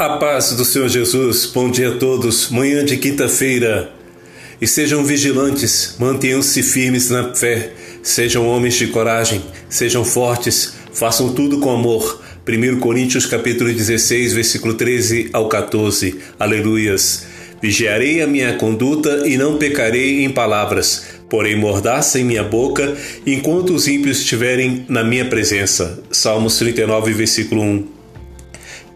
A paz do Senhor Jesus, bom dia a todos, manhã de quinta-feira. E sejam vigilantes, mantenham-se firmes na fé, sejam homens de coragem, sejam fortes, façam tudo com amor. 1 Coríntios capítulo 16, versículo 13 ao 14. Aleluias. Vigiarei a minha conduta e não pecarei em palavras, porém mordaça em minha boca, enquanto os ímpios estiverem na minha presença. Salmos 39, versículo 1.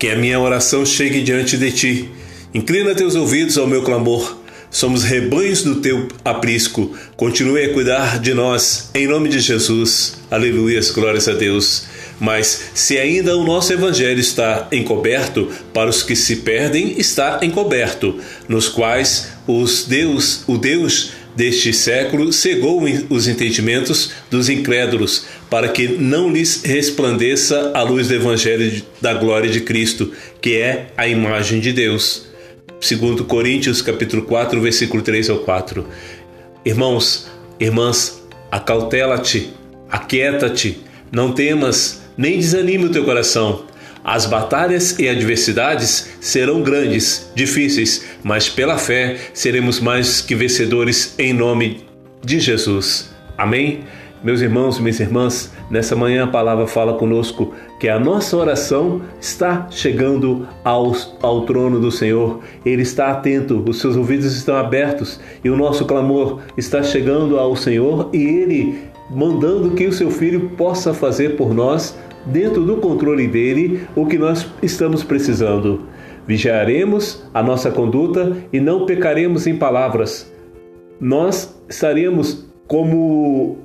Que a minha oração chegue diante de ti. Inclina teus ouvidos ao meu clamor. Somos rebanhos do teu aprisco. Continue a cuidar de nós, em nome de Jesus. Aleluias, glórias a Deus. Mas se ainda o nosso evangelho está encoberto, para os que se perdem está encoberto, nos quais os Deus, o Deus deste século cegou os entendimentos dos incrédulos, para que não lhes resplandeça a luz do evangelho da glória de Cristo, que é a imagem de Deus. Segundo Coríntios capítulo 4, versículo 3 ao 4. Irmãos, irmãs, acautela-te, aquieta-te, não temas, nem desanime o teu coração as batalhas e adversidades serão grandes, difíceis, mas pela fé seremos mais que vencedores em nome de Jesus. Amém? Meus irmãos e minhas irmãs, nessa manhã a palavra fala conosco que a nossa oração está chegando ao, ao trono do Senhor. Ele está atento, os seus ouvidos estão abertos e o nosso clamor está chegando ao Senhor e Ele mandando que o seu filho possa fazer por nós dentro do controle dele o que nós estamos precisando. Vigiaremos a nossa conduta e não pecaremos em palavras. Nós estaremos como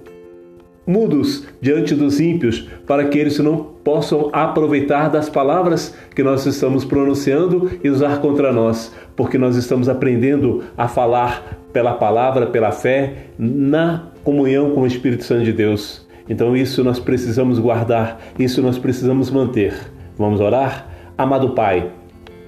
mudos diante dos ímpios, para que eles não possam aproveitar das palavras que nós estamos pronunciando e usar contra nós, porque nós estamos aprendendo a falar pela palavra, pela fé, na comunhão com o Espírito Santo de Deus. Então isso nós precisamos guardar, isso nós precisamos manter. Vamos orar? Amado Pai,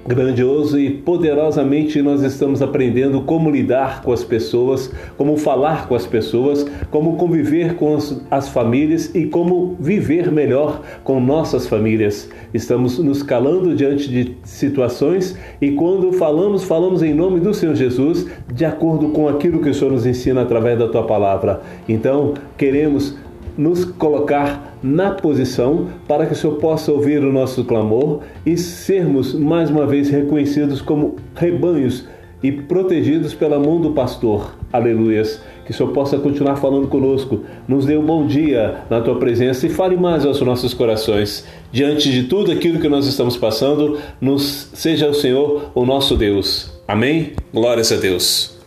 grandioso e poderosamente nós estamos aprendendo como lidar com as pessoas, como falar com as pessoas, como conviver com as, famílias e como viver melhor com nossas famílias. Estamos nos calando diante de situações e quando falamos, falamos em nome do Senhor Jesus, de acordo com aquilo que o Senhor nos ensina através da tua palavra. Então, queremos nos colocar na posição para que o Senhor possa ouvir o nosso clamor e sermos mais uma vez reconhecidos como rebanhos e protegidos pela mão do pastor. Aleluias. Que o Senhor possa continuar falando conosco. Nos dê um bom dia na tua presença e fale mais aos nossos corações. Diante de tudo aquilo que nós estamos passando, nos seja o Senhor o nosso Deus. Amém? Glórias a Deus.